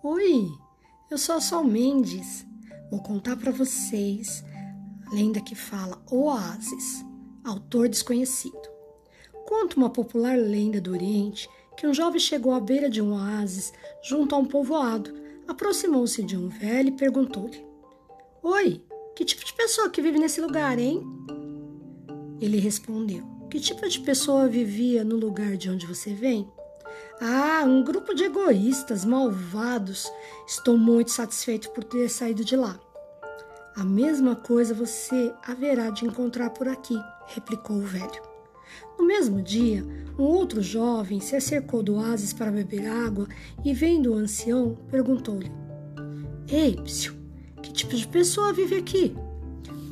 Oi, eu sou a Sol Mendes. Vou contar para vocês a lenda que fala Oásis, autor desconhecido. Conta uma popular lenda do Oriente que um jovem chegou à beira de um oásis junto a um povoado, aproximou-se de um velho e perguntou-lhe: Oi, que tipo de pessoa que vive nesse lugar, hein? Ele respondeu: Que tipo de pessoa vivia no lugar de onde você vem? Ah, um grupo de egoístas, malvados. Estou muito satisfeito por ter saído de lá. A mesma coisa você haverá de encontrar por aqui, replicou o velho. No mesmo dia, um outro jovem se acercou do oásis para beber água e, vendo o ancião, perguntou-lhe: Ei, psiu, que tipo de pessoa vive aqui?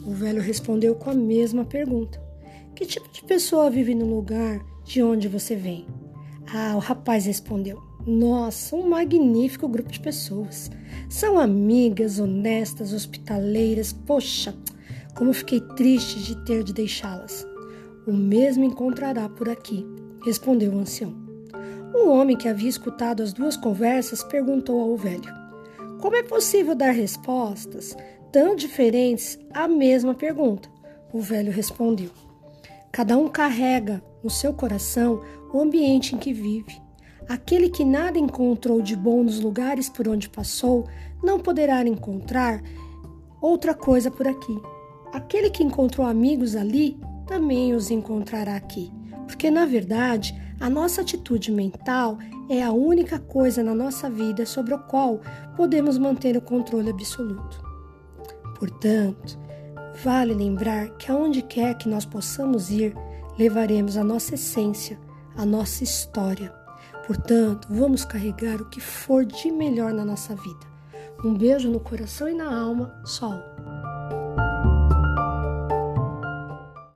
O velho respondeu com a mesma pergunta: Que tipo de pessoa vive no lugar de onde você vem? Ah, o rapaz respondeu: Nossa, um magnífico grupo de pessoas. São amigas, honestas, hospitaleiras. Poxa, como fiquei triste de ter de deixá-las. O mesmo encontrará por aqui, respondeu o ancião. Um homem que havia escutado as duas conversas perguntou ao velho: Como é possível dar respostas tão diferentes à mesma pergunta? O velho respondeu: Cada um carrega no seu coração o ambiente em que vive. Aquele que nada encontrou de bom nos lugares por onde passou, não poderá encontrar outra coisa por aqui. Aquele que encontrou amigos ali, também os encontrará aqui. Porque, na verdade, a nossa atitude mental é a única coisa na nossa vida sobre a qual podemos manter o controle absoluto. Portanto, vale lembrar que aonde quer que nós possamos ir, levaremos a nossa essência, a nossa história. Portanto, vamos carregar o que for de melhor na nossa vida. Um beijo no coração e na alma, Sol.